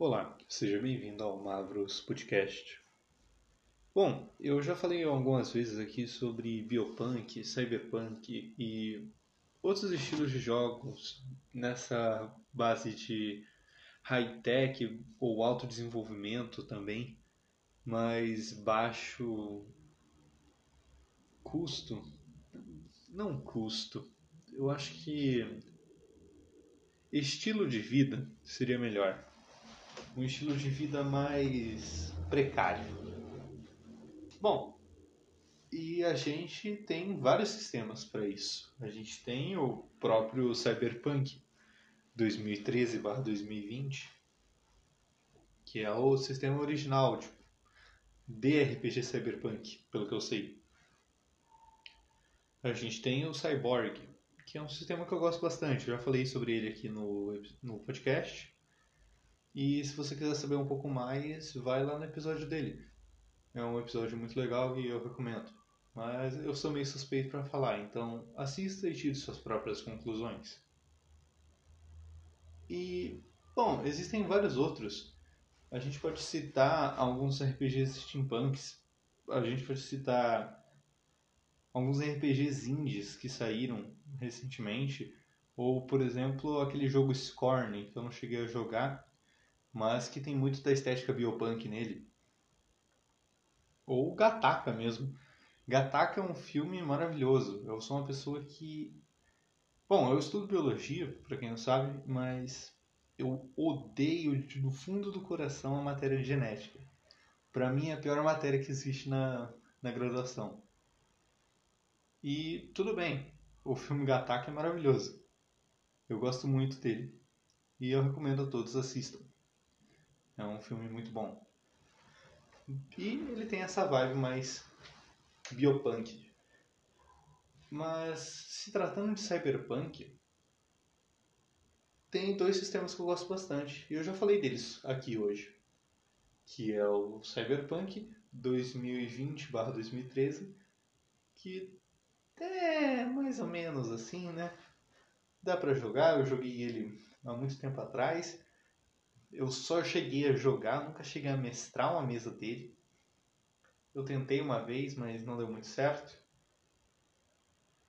Olá, seja bem-vindo ao Mavros Podcast. Bom, eu já falei algumas vezes aqui sobre biopunk, cyberpunk e outros estilos de jogos nessa base de high-tech ou alto desenvolvimento também, mas baixo custo. Não custo. Eu acho que estilo de vida seria melhor. Um estilo de vida mais precário. Bom, e a gente tem vários sistemas para isso. A gente tem o próprio Cyberpunk 2013/2020, que é o sistema original tipo, de RPG Cyberpunk, pelo que eu sei. A gente tem o Cyborg, que é um sistema que eu gosto bastante. Eu já falei sobre ele aqui no, no podcast. E se você quiser saber um pouco mais, vai lá no episódio dele. É um episódio muito legal e eu recomendo. Mas eu sou meio suspeito para falar, então assista e tire suas próprias conclusões. E, bom, existem vários outros. A gente pode citar alguns RPGs steampunks. A gente pode citar alguns RPGs indies que saíram recentemente, ou por exemplo aquele jogo Scorn, que eu não cheguei a jogar, mas que tem muito da estética biopunk nele. Ou Gataka mesmo. Gataka é um filme maravilhoso. Eu sou uma pessoa que. Bom, eu estudo biologia, para quem não sabe, mas eu odeio do fundo do coração a matéria de genética. Para mim é a pior matéria que existe na, na graduação. E tudo bem, o filme Gattaca é maravilhoso. Eu gosto muito dele. E eu recomendo a todos assistam. É um filme muito bom. E ele tem essa vibe mais biopunk. Mas se tratando de cyberpunk, tem dois sistemas que eu gosto bastante. E eu já falei deles aqui hoje. Que é o Cyberpunk 2020-2013, que é, mais ou menos assim, né? Dá para jogar, eu joguei ele há muito tempo atrás. Eu só cheguei a jogar, nunca cheguei a mestrar uma mesa dele. Eu tentei uma vez, mas não deu muito certo.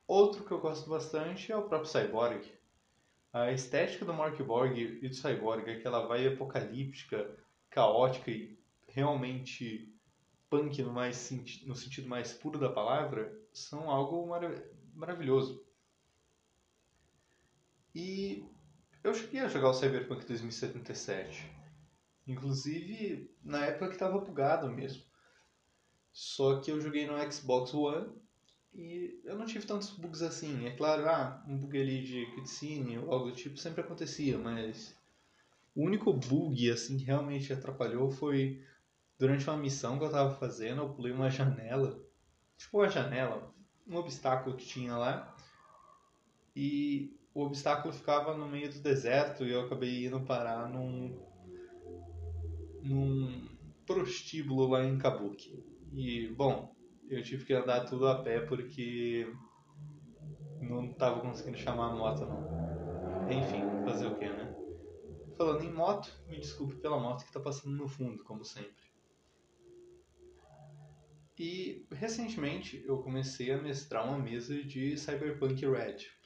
Outro que eu gosto bastante é o próprio Cyborg. A estética do Mark Borg e do Cyborg, aquela vibe apocalíptica, caótica e realmente punk no, mais, no sentido mais puro da palavra, são algo marav maravilhoso. E eu cheguei a jogar o Cyberpunk 2077. Inclusive na época que estava bugado mesmo. Só que eu joguei no Xbox One e eu não tive tantos bugs assim. É claro, ah, um bug ali de cutscene ou algo do tipo sempre acontecia, mas o único bug assim que realmente atrapalhou foi durante uma missão que eu estava fazendo, eu pulei uma janela tipo uma janela, um obstáculo que tinha lá. E o obstáculo ficava no meio do deserto e eu acabei indo parar num num prostíbulo lá em Kabuki. E bom, eu tive que andar tudo a pé porque não estava conseguindo chamar a moto não. Enfim, fazer o que, né? Falando em moto, me desculpe pela moto que está passando no fundo, como sempre. E recentemente eu comecei a mestrar uma mesa de Cyberpunk Red.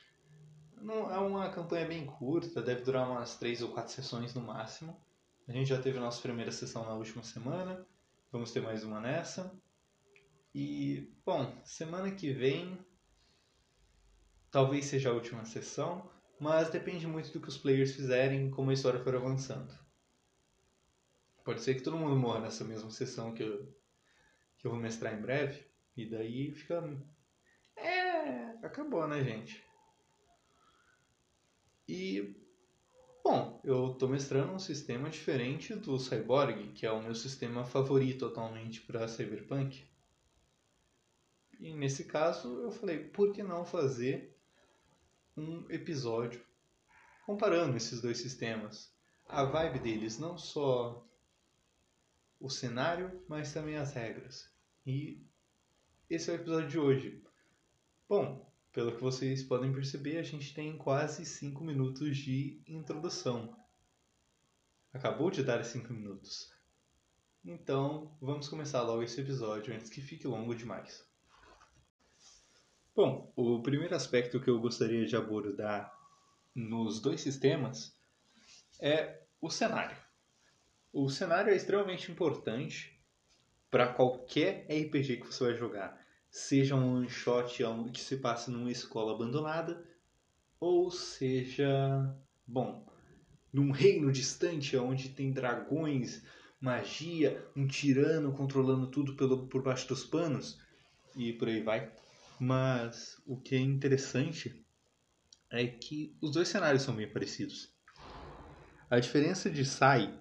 Não, é uma campanha bem curta, deve durar umas 3 ou 4 sessões no máximo. A gente já teve a nossa primeira sessão na última semana, vamos ter mais uma nessa. E, bom, semana que vem talvez seja a última sessão, mas depende muito do que os players fizerem como a história for avançando. Pode ser que todo mundo morra nessa mesma sessão que eu que eu vou mestrar em breve. E daí fica. É, acabou, né, gente? E. Bom, eu tô mestrando um sistema diferente do Cyborg, que é o meu sistema favorito atualmente para Cyberpunk. E nesse caso eu falei, por que não fazer um episódio comparando esses dois sistemas? A vibe deles, não só o cenário, mas também as regras. E esse é o episódio de hoje. Bom, pelo que vocês podem perceber, a gente tem quase 5 minutos de introdução. Acabou de dar 5 minutos. Então, vamos começar logo esse episódio antes que fique longo demais. Bom, o primeiro aspecto que eu gostaria de abordar nos dois sistemas é o cenário. O cenário é extremamente importante para qualquer RPG que você vai jogar, seja um one shot que se passe numa escola abandonada, ou seja, bom, num reino distante onde tem dragões, magia, um tirano controlando tudo pelo, por baixo dos panos e por aí vai. Mas o que é interessante é que os dois cenários são bem parecidos. A diferença de Sai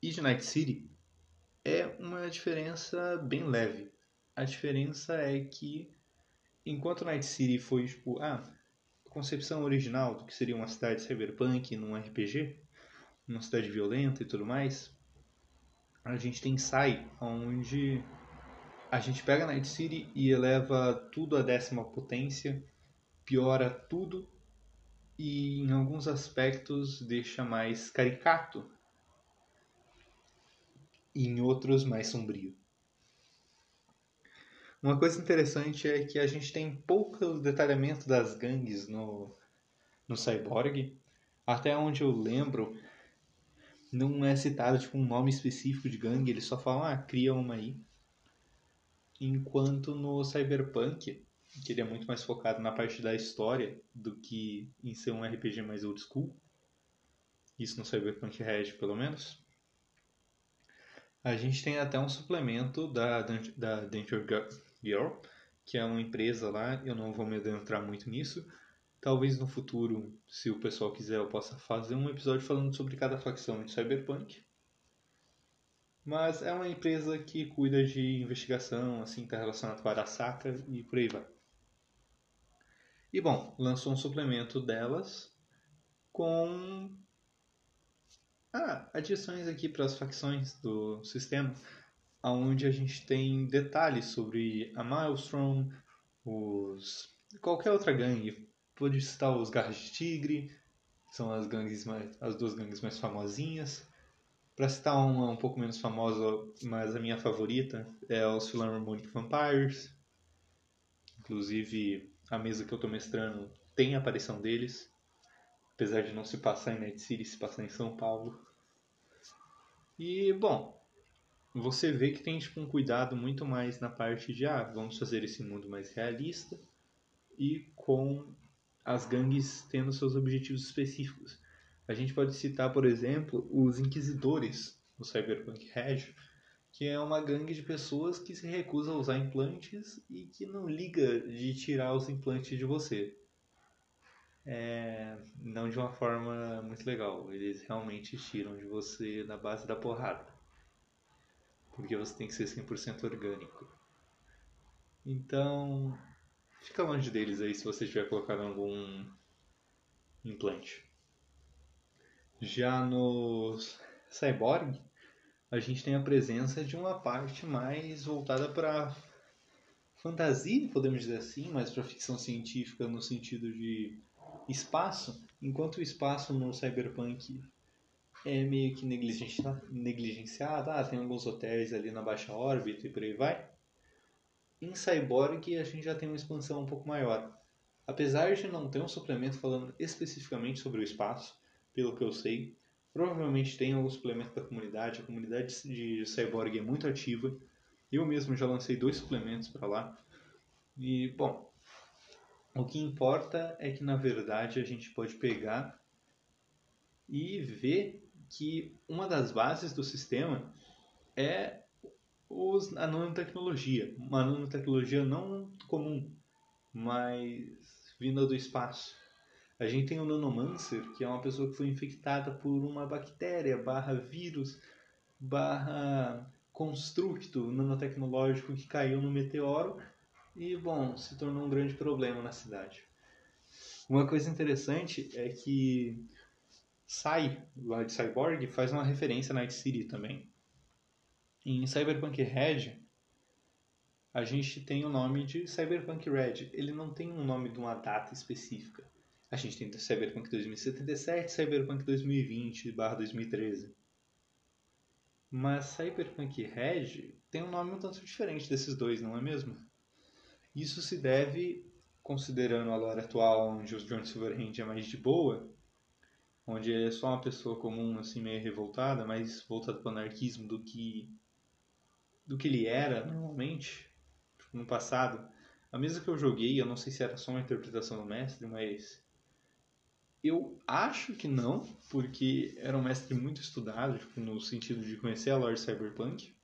e de Night City é uma diferença bem leve. A diferença é que enquanto Night City foi tipo, ah, concepção original do que seria uma cidade cyberpunk num RPG, uma cidade violenta e tudo mais, a gente tem Sai, onde a gente pega Night City e eleva tudo à décima potência, piora tudo e em alguns aspectos deixa mais caricato e em outros mais sombrio. Uma coisa interessante é que a gente tem pouco detalhamento das gangues no, no Cyborg. Até onde eu lembro, não é citado tipo, um nome específico de gangue, eles só falam, ah, cria uma aí. Enquanto no Cyberpunk, que ele é muito mais focado na parte da história do que em ser um RPG mais old school, isso no Cyberpunk Red pelo menos, a gente tem até um suplemento da, da Danger Girl, que é uma empresa lá, eu não vou me adentrar muito nisso. Talvez no futuro, se o pessoal quiser, eu possa fazer um episódio falando sobre cada facção de Cyberpunk. Mas é uma empresa que cuida de investigação, assim, está relacionado com Arasaka e por aí vai. E bom, lançou um suplemento delas com ah, adições aqui para as facções do sistema onde a gente tem detalhes sobre a Maelstrom, os qualquer outra gangue. Pode citar os Garras de Tigre, são as gangues mais, as duas gangues mais famosinhas. Para citar uma um pouco menos famosa, mas a minha favorita, é os Philharmonic Vampires. Inclusive, a mesa que eu estou mestrando tem a aparição deles. Apesar de não se passar em Night City, se passar em São Paulo. E, bom, você vê que tem tipo, um cuidado muito mais na parte de ah, vamos fazer esse mundo mais realista e com as gangues tendo seus objetivos específicos. A gente pode citar, por exemplo, os Inquisidores no Cyberpunk Red, que é uma gangue de pessoas que se recusa a usar implantes e que não liga de tirar os implantes de você. É, não de uma forma muito legal, eles realmente tiram de você na base da porrada porque você tem que ser 100% orgânico. Então, fica longe deles aí se você tiver colocado algum implante. Já no Cyborg, a gente tem a presença de uma parte mais voltada para fantasia, podemos dizer assim, mais para ficção científica no sentido de espaço, enquanto o espaço no Cyberpunk é meio que negligenciado. Ah, tem alguns hotéis ali na baixa órbita e por aí vai. Em Cyborg a gente já tem uma expansão um pouco maior. Apesar de não ter um suplemento falando especificamente sobre o espaço, pelo que eu sei, provavelmente tem algum suplemento da comunidade. A comunidade de Cyborg é muito ativa. Eu mesmo já lancei dois suplementos para lá. E, bom, o que importa é que na verdade a gente pode pegar e ver que uma das bases do sistema é os, a nanotecnologia. Uma nanotecnologia não comum, mas vinda do espaço. A gente tem o Nanomancer, que é uma pessoa que foi infectada por uma bactéria, barra vírus, barra constructo nanotecnológico que caiu no meteoro e, bom, se tornou um grande problema na cidade. Uma coisa interessante é que Sai, lá de Cyborg, faz uma referência a Night City também. Em Cyberpunk Red, a gente tem o nome de Cyberpunk Red. Ele não tem um nome de uma data específica. A gente tem Cyberpunk 2077 Cyberpunk 2020 2013. Mas Cyberpunk Red tem um nome um tanto diferente desses dois, não é mesmo? Isso se deve, considerando a lore atual, onde o John Silverhand é mais de boa, onde ele é só uma pessoa comum, assim, meio revoltada, mais voltada para o anarquismo do que do que ele era normalmente, tipo, no passado. A mesa que eu joguei, eu não sei se era só uma interpretação do mestre, mas eu acho que não, porque era um mestre muito estudado, tipo, no sentido de conhecer a lore cyberpunk.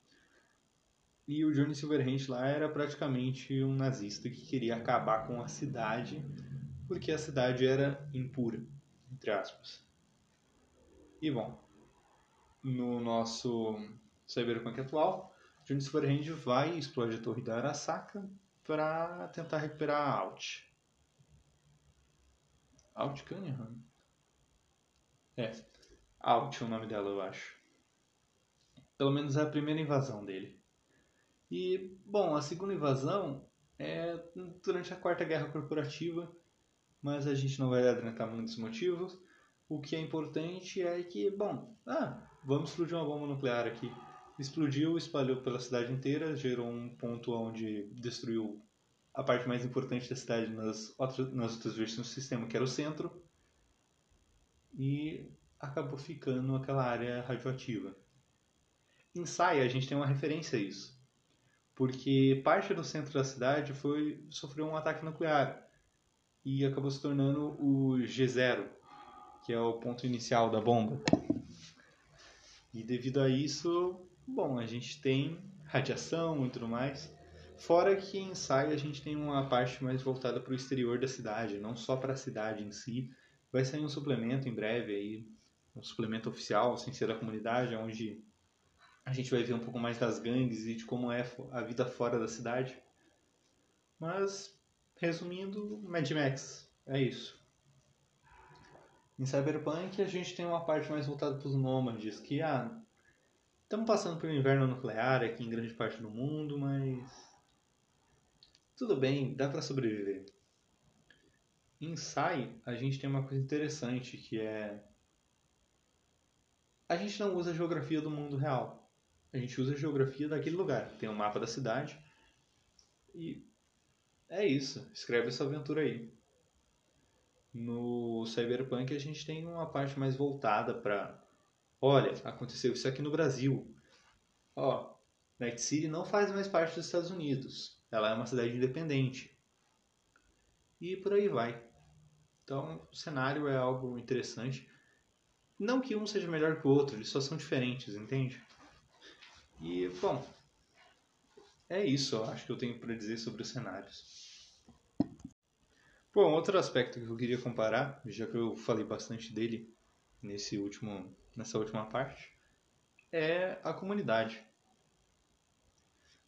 E o Johnny Silverhand lá era praticamente um nazista que queria acabar com a cidade, porque a cidade era impura, entre aspas. E bom, no nosso cyberpunk atual, Johnny Silverhand vai e explode a torre da Arasaka para tentar recuperar a Alt. Alt Cunningham? É, Alt é o nome dela, eu acho. Pelo menos é a primeira invasão dele. E, bom, a segunda invasão é durante a Quarta Guerra Corporativa, mas a gente não vai adentrar muitos motivos. O que é importante é que, bom, ah, vamos explodir uma bomba nuclear aqui. Explodiu, espalhou pela cidade inteira, gerou um ponto onde destruiu a parte mais importante da cidade nas outras, nas outras versões do sistema, que era o centro, e acabou ficando aquela área radioativa. Em Sai, a gente tem uma referência a isso, porque parte do centro da cidade foi sofreu um ataque nuclear e acabou se tornando o G0, que é o ponto inicial da bomba. E devido a isso, bom, a gente tem radiação e tudo mais. Fora que em Sai a gente tem uma parte mais voltada para o exterior da cidade, não só para a cidade em si. Vai sair um suplemento em breve aí, um suplemento oficial, sem ser da comunidade, onde a gente vai ver um pouco mais das gangues e de como é a vida fora da cidade. Mas, resumindo, Mad Max, é isso. Em Cyberpunk a gente tem uma parte mais voltada para os nômades, que ah, estamos passando pelo inverno nuclear aqui em grande parte do mundo, mas tudo bem, dá para sobreviver. Em Sai, a gente tem uma coisa interessante que é a gente não usa a geografia do mundo real. A gente usa a geografia daquele lugar. Tem um mapa da cidade e é isso. Escreve essa aventura aí. No Cyberpunk a gente tem uma parte mais voltada para olha, aconteceu isso aqui no Brasil. Ó, Night City não faz mais parte dos Estados Unidos. Ela é uma cidade independente. E por aí vai. Então, o cenário é algo interessante. Não que um seja melhor que o outro, eles só são diferentes, entende? E, bom, é isso, acho que eu tenho para dizer sobre os cenários. Bom, outro aspecto que eu queria comparar, já que eu falei bastante dele nesse último, nessa última parte, é a comunidade.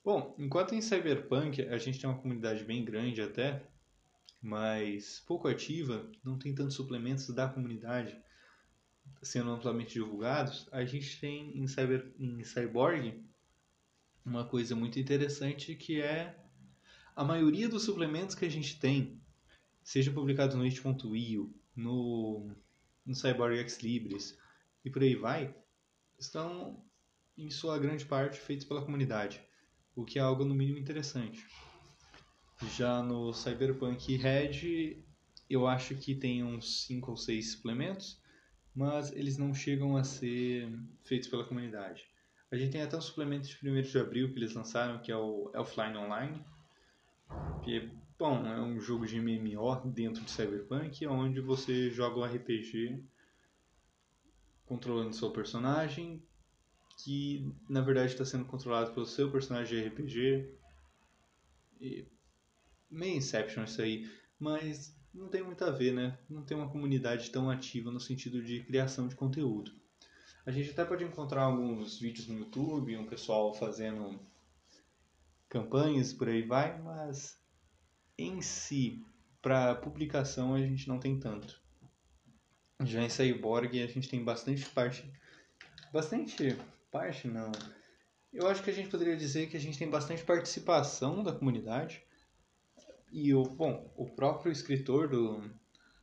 Bom, enquanto em Cyberpunk a gente tem uma comunidade bem grande até, mas pouco ativa, não tem tantos suplementos da comunidade sendo amplamente divulgados, a gente tem em, Cyber, em Cyborg uma coisa muito interessante que é a maioria dos suplementos que a gente tem, seja publicados no it.io, no, no Cyborg X Libris e por aí vai, estão em sua grande parte feitos pela comunidade o que é algo no mínimo interessante. Já no Cyberpunk Red, eu acho que tem uns 5 ou 6 suplementos, mas eles não chegam a ser feitos pela comunidade. A gente tem até um suplemento de 1 de abril que eles lançaram, que é o Elfline Online, que bom, é um jogo de MMO dentro de Cyberpunk, onde você joga um RPG controlando seu personagem, que na verdade está sendo controlado pelo seu personagem de RPG. E meio Inception isso aí, mas não tem muito a ver, né? Não tem uma comunidade tão ativa no sentido de criação de conteúdo. A gente até pode encontrar alguns vídeos no YouTube, um pessoal fazendo campanhas por aí vai, mas em si, para publicação a gente não tem tanto. Já em Cyborg a gente tem bastante parte, bastante parte não. Eu acho que a gente poderia dizer que a gente tem bastante participação da comunidade. E o, bom, o próprio escritor do,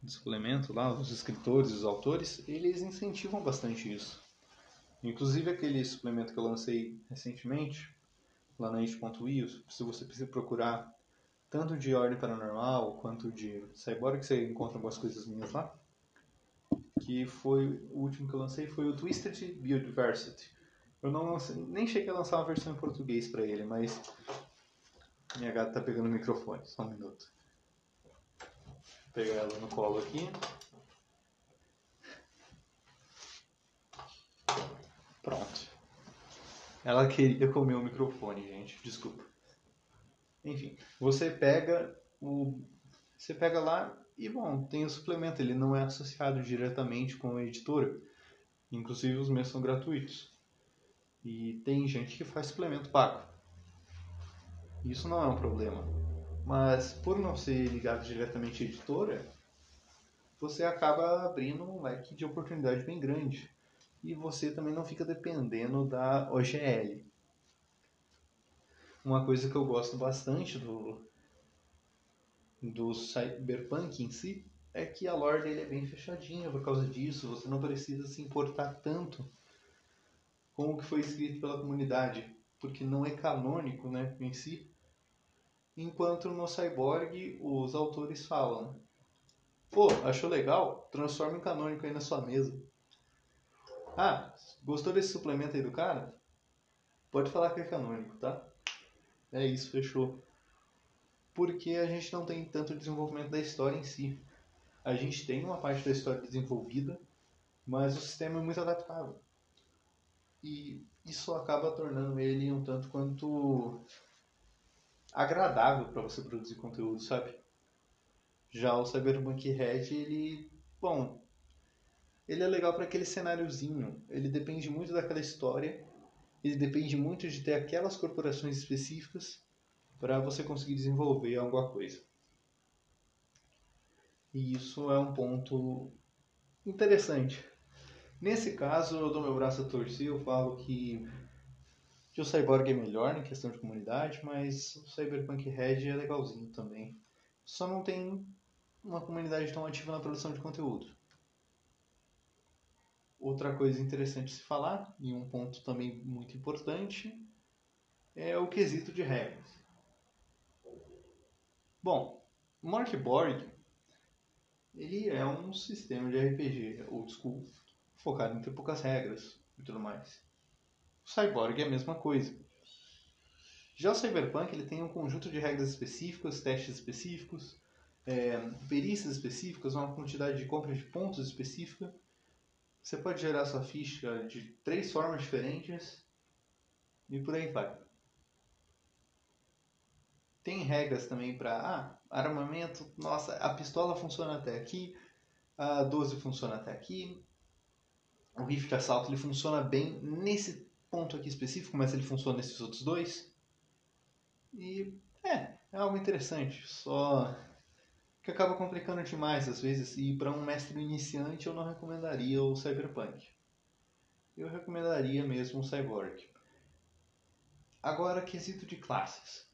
do suplemento lá, os escritores, os autores, eles incentivam bastante isso. Inclusive aquele suplemento que eu lancei recentemente, lá na it.io, se você precisa procurar tanto de ordem paranormal quanto de cyborg, você encontra algumas coisas minhas lá. Que foi o último que eu lancei foi o Twisted Biodiversity. Eu não lancei, nem cheguei a lançar uma versão em português para ele, mas minha gata tá pegando o microfone, só um minuto. Vou pegar ela no colo aqui. Pronto. Ela queria comer o microfone, gente, desculpa. Enfim, você pega o você pega lá e bom, tem o suplemento, ele não é associado diretamente com a editora. Inclusive os meus são gratuitos. E tem gente que faz suplemento pago. Isso não é um problema. Mas por não ser ligado diretamente à editora, você acaba abrindo um leque de oportunidade bem grande. E você também não fica dependendo da OGL. Uma coisa que eu gosto bastante do, do Cyberpunk em si é que a lore dele é bem fechadinha por causa disso. Você não precisa se importar tanto com o que foi escrito pela comunidade, porque não é canônico né, em si. Enquanto no Cyborg os autores falam: Pô, achou legal? Transforma em canônico aí na sua mesa. Ah, gostou desse suplemento aí do cara? Pode falar que é canônico, tá? É isso, fechou. Porque a gente não tem tanto desenvolvimento da história em si. A gente tem uma parte da história desenvolvida, mas o sistema é muito adaptável. E isso acaba tornando ele um tanto quanto agradável para você produzir conteúdo, sabe? Já o Cyberpunk Red, ele, bom, ele é legal para aquele cenáriozinho. Ele depende muito daquela história. Ele depende muito de ter aquelas corporações específicas para você conseguir desenvolver alguma coisa. E isso é um ponto interessante. Nesse caso, eu dou meu braço a torcer, eu falo que, que o Cyborg é melhor na questão de comunidade, mas o Cyberpunk Red é legalzinho também. Só não tem uma comunidade tão ativa na produção de conteúdo. Outra coisa interessante se falar, e um ponto também muito importante, é o quesito de regras. Bom, Morkborg ele é um sistema de RPG old school focado em ter poucas regras e tudo mais. O Cyborg é a mesma coisa. Já o Cyberpunk ele tem um conjunto de regras específicas, testes específicos, é, perícias específicas, uma quantidade de compra de pontos específica. Você pode gerar sua ficha de três formas diferentes e por aí vai. Tem regras também para ah, armamento. Nossa, a pistola funciona até aqui, a 12 funciona até aqui, o rifle de assalto ele funciona bem nesse ponto aqui específico, mas ele funciona nesses outros dois. E é, é algo interessante, só que acaba complicando demais às vezes. E para um mestre iniciante eu não recomendaria o Cyberpunk. Eu recomendaria mesmo o Cyborg. Agora, quesito de classes.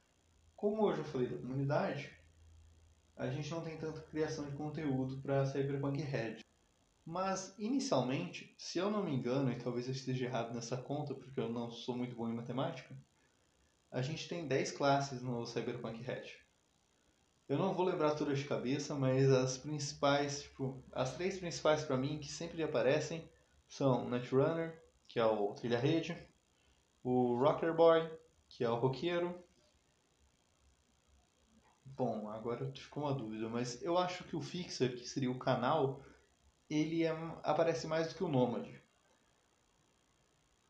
Como hoje eu falei da comunidade, a gente não tem tanta criação de conteúdo para Cyberpunk Red. Mas, inicialmente, se eu não me engano, e talvez eu esteja errado nessa conta, porque eu não sou muito bom em matemática, a gente tem 10 classes no Cyberpunk Red. Eu não vou lembrar todas de cabeça, mas as principais, tipo, as três principais para mim que sempre aparecem são Netrunner, que é o trilha-rede, o Rocker Boy, que é o roqueiro. Bom, agora ficou uma dúvida, mas eu acho que o Fixer, que seria o canal, ele é, aparece mais do que o Nômade.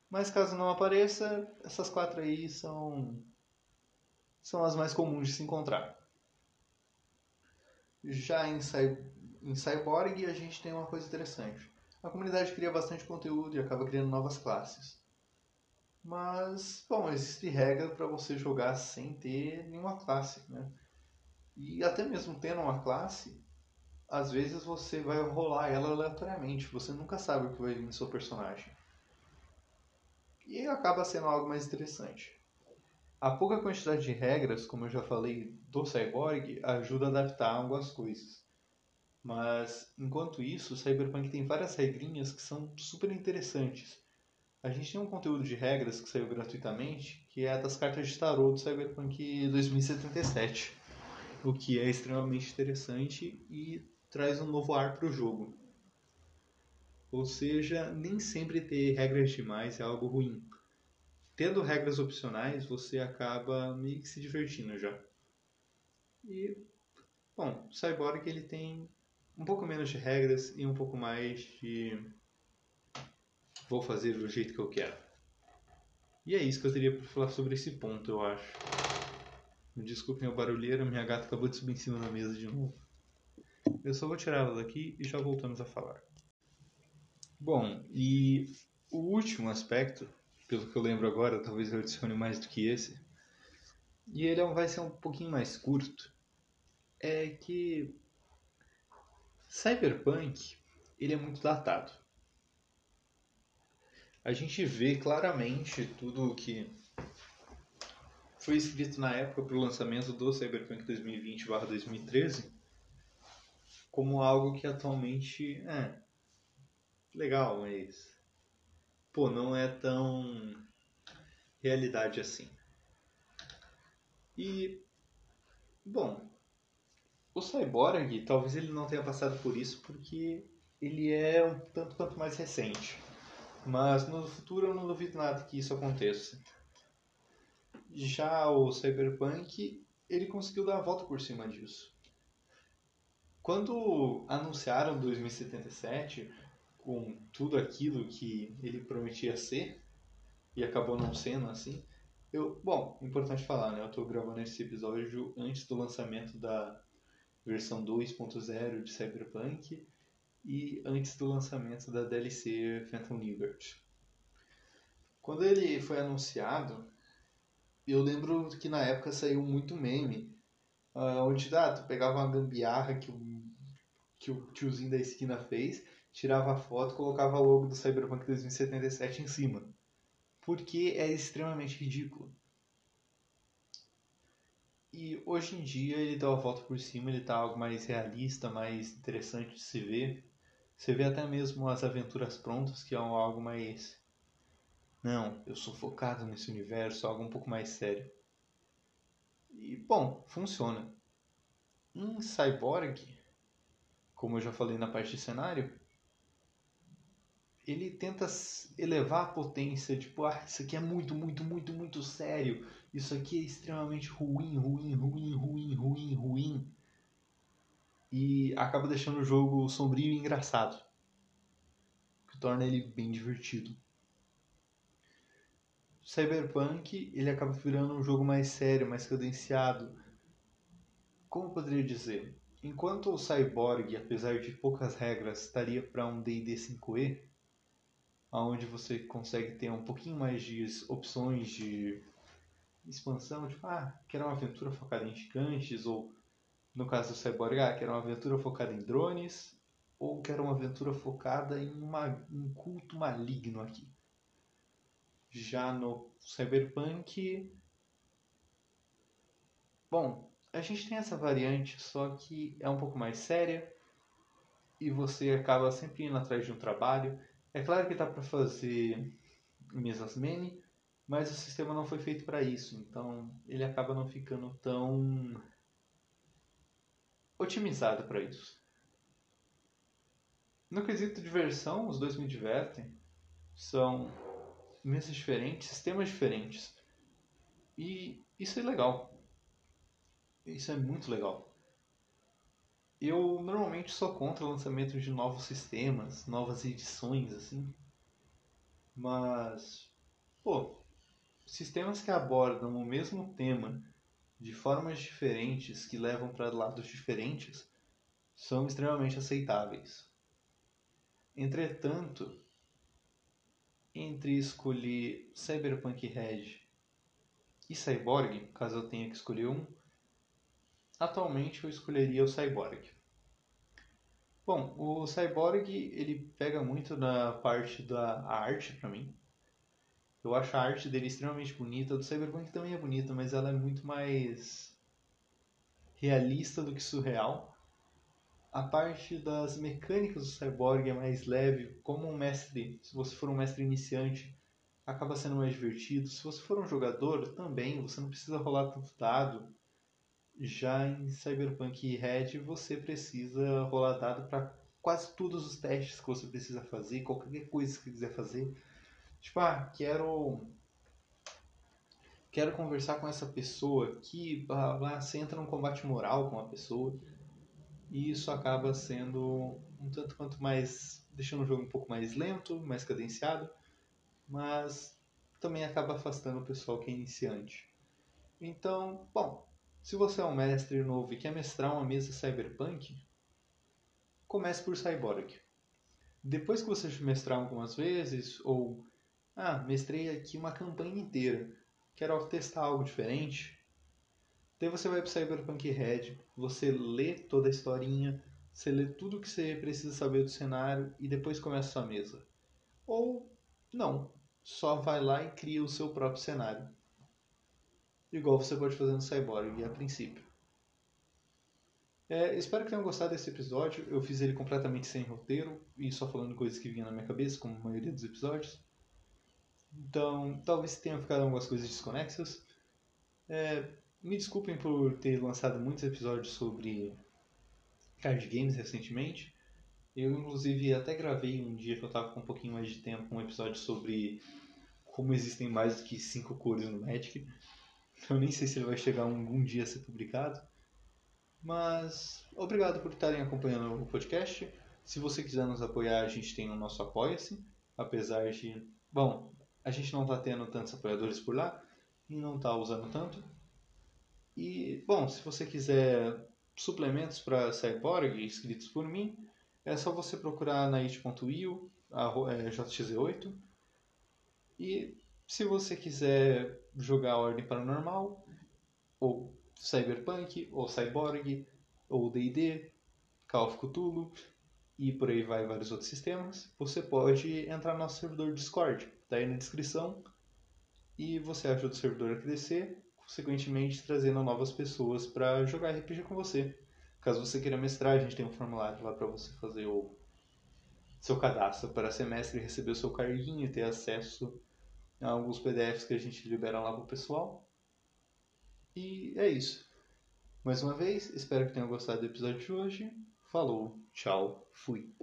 Mas caso não apareça, essas quatro aí são, são as mais comuns de se encontrar. Já em, em Cyborg a gente tem uma coisa interessante. A comunidade cria bastante conteúdo e acaba criando novas classes. Mas, bom, existe regra para você jogar sem ter nenhuma classe, né? E até mesmo tendo uma classe, às vezes você vai rolar ela aleatoriamente, você nunca sabe o que vai vir no seu personagem. E acaba sendo algo mais interessante. A pouca quantidade de regras, como eu já falei, do Cyborg ajuda a adaptar algumas coisas. Mas, enquanto isso, o Cyberpunk tem várias regrinhas que são super interessantes. a gente tem um conteúdo de regras que saiu gratuitamente, que é das cartas de tarô do Cyberpunk 2077, o que é extremamente interessante e traz um novo ar para o jogo. Ou seja, nem sempre ter regras demais é algo ruim. Tendo regras opcionais, você acaba meio que se divertindo já. E, bom, o Cyborg ele tem um pouco menos de regras e um pouco mais de vou fazer do jeito que eu quero. E é isso que eu teria para falar sobre esse ponto, eu acho. Me desculpem o barulheiro, minha gata acabou de subir em cima da mesa de novo. Eu só vou tirar ela daqui e já voltamos a falar. Bom, e o último aspecto, pelo que eu lembro agora, talvez eu adicione mais do que esse, e ele é vai ser um pouquinho mais curto, é que Cyberpunk ele é muito datado. A gente vê claramente tudo o que foi escrito na época para o lançamento do Cyberpunk 2020/2013 como algo que atualmente é legal, mas pô, não é tão realidade assim. E bom, o Cyborg talvez ele não tenha passado por isso porque ele é um tanto quanto mais recente. Mas no futuro eu não duvido nada que isso aconteça. Já o Cyberpunk, ele conseguiu dar a volta por cima disso. Quando anunciaram 2077, com tudo aquilo que ele prometia ser, e acabou não sendo assim, eu, bom, importante falar, né? Eu estou gravando esse episódio antes do lançamento da versão 2.0 de Cyberpunk e antes do lançamento da DLC Phantom Liberty. Quando ele foi anunciado, eu lembro que na época saiu muito meme, uh, onde ah, tu pegava uma gambiarra que o, que o tiozinho da esquina fez, tirava a foto colocava logo do Cyberpunk 2077 em cima. Porque é extremamente ridículo. E hoje em dia ele dá a volta por cima, ele tá algo mais realista, mais interessante de se ver. Você vê até mesmo as aventuras prontas, que é algo mais. Não, eu sou focado nesse universo, algo um pouco mais sério. E, bom, funciona. Em Cyborg, como eu já falei na parte de cenário, ele tenta elevar a potência, tipo, ah, isso aqui é muito, muito, muito, muito sério. Isso aqui é extremamente ruim, ruim, ruim, ruim, ruim, ruim e acaba deixando o jogo sombrio e engraçado, que torna ele bem divertido. Cyberpunk ele acaba virando um jogo mais sério, mais cadenciado. Como poderia dizer? Enquanto o Cyborg, apesar de poucas regras, estaria para um D&D 5e, onde você consegue ter um pouquinho mais de opções de expansão, tipo, ah, quero uma aventura focada em gigantes, ou no caso do Cyborg, ah, que era uma aventura focada em drones ou que era uma aventura focada em uma, um culto maligno aqui. Já no Cyberpunk, bom, a gente tem essa variante, só que é um pouco mais séria e você acaba sempre indo atrás de um trabalho. É claro que dá para fazer mesas many, mas o sistema não foi feito para isso, então ele acaba não ficando tão otimizada para isso. No quesito diversão, os dois me divertem. São mesas diferentes, sistemas diferentes. E isso é legal. Isso é muito legal. Eu normalmente sou contra o lançamento de novos sistemas, novas edições, assim. Mas, pô, sistemas que abordam o mesmo tema de formas diferentes que levam para lados diferentes são extremamente aceitáveis. Entretanto, entre escolher Cyberpunk Red e Cyborg, caso eu tenha que escolher um, atualmente eu escolheria o Cyborg. Bom, o Cyborg ele pega muito na parte da arte para mim. Eu acho a arte dele extremamente bonita. Do Cyberpunk também é bonita, mas ela é muito mais realista do que surreal. A parte das mecânicas do Cyborg é mais leve, como um mestre, se você for um mestre iniciante, acaba sendo mais divertido. Se você for um jogador, também você não precisa rolar tanto dado. Já em Cyberpunk Red, você precisa rolar dado para quase todos os testes que você precisa fazer, qualquer coisa que quiser fazer. Tipo, ah, quero quero conversar com essa pessoa que blá, blá, você entra num combate moral com a pessoa e isso acaba sendo um tanto quanto mais deixando o jogo um pouco mais lento, mais cadenciado, mas também acaba afastando o pessoal que é iniciante. Então, bom, se você é um mestre novo e quer mestrar uma mesa cyberpunk, comece por Cyborg. Depois que você mestrar algumas vezes, ou ah, mestrei aqui uma campanha inteira, quero testar algo diferente, daí você vai para Cyberpunk Red, você lê toda a historinha, você lê tudo que você precisa saber do cenário e depois começa a sua mesa. Ou não, só vai lá e cria o seu próprio cenário. Igual você pode fazer no Cyborg a princípio. É, espero que tenham gostado desse episódio. Eu fiz ele completamente sem roteiro e só falando coisas que vinham na minha cabeça, como a maioria dos episódios. Então, talvez tenham ficado algumas coisas desconexas. É, me desculpem por ter lançado muitos episódios sobre card games recentemente. Eu, inclusive, até gravei um dia que eu tava com um pouquinho mais de tempo um episódio sobre como existem mais do que cinco cores no Magic. Eu nem sei se ele vai chegar algum dia a ser publicado. Mas obrigado por estarem acompanhando o podcast. Se você quiser nos apoiar, a gente tem o nosso Apoia-se. Apesar de. Bom, a gente não está tendo tantos apoiadores por lá e não está usando tanto. E, bom, se você quiser suplementos para Cyborg escritos por mim, é só você procurar na it.io, é, JXZ8. E se você quiser jogar Ordem Paranormal, ou Cyberpunk, ou Cyborg, ou D&D, Call of Cthulhu, e por aí vai vários outros sistemas, você pode entrar no nosso servidor Discord, tá aí na descrição, e você ajuda o servidor a crescer consequentemente trazendo novas pessoas para jogar RPG com você. Caso você queira mestrar, a gente tem um formulário lá para você fazer o seu cadastro para semestre receber o seu carguinho e ter acesso alguns PDFs que a gente libera lá pro pessoal. E é isso. Mais uma vez, espero que tenham gostado do episódio de hoje. Falou, tchau, fui.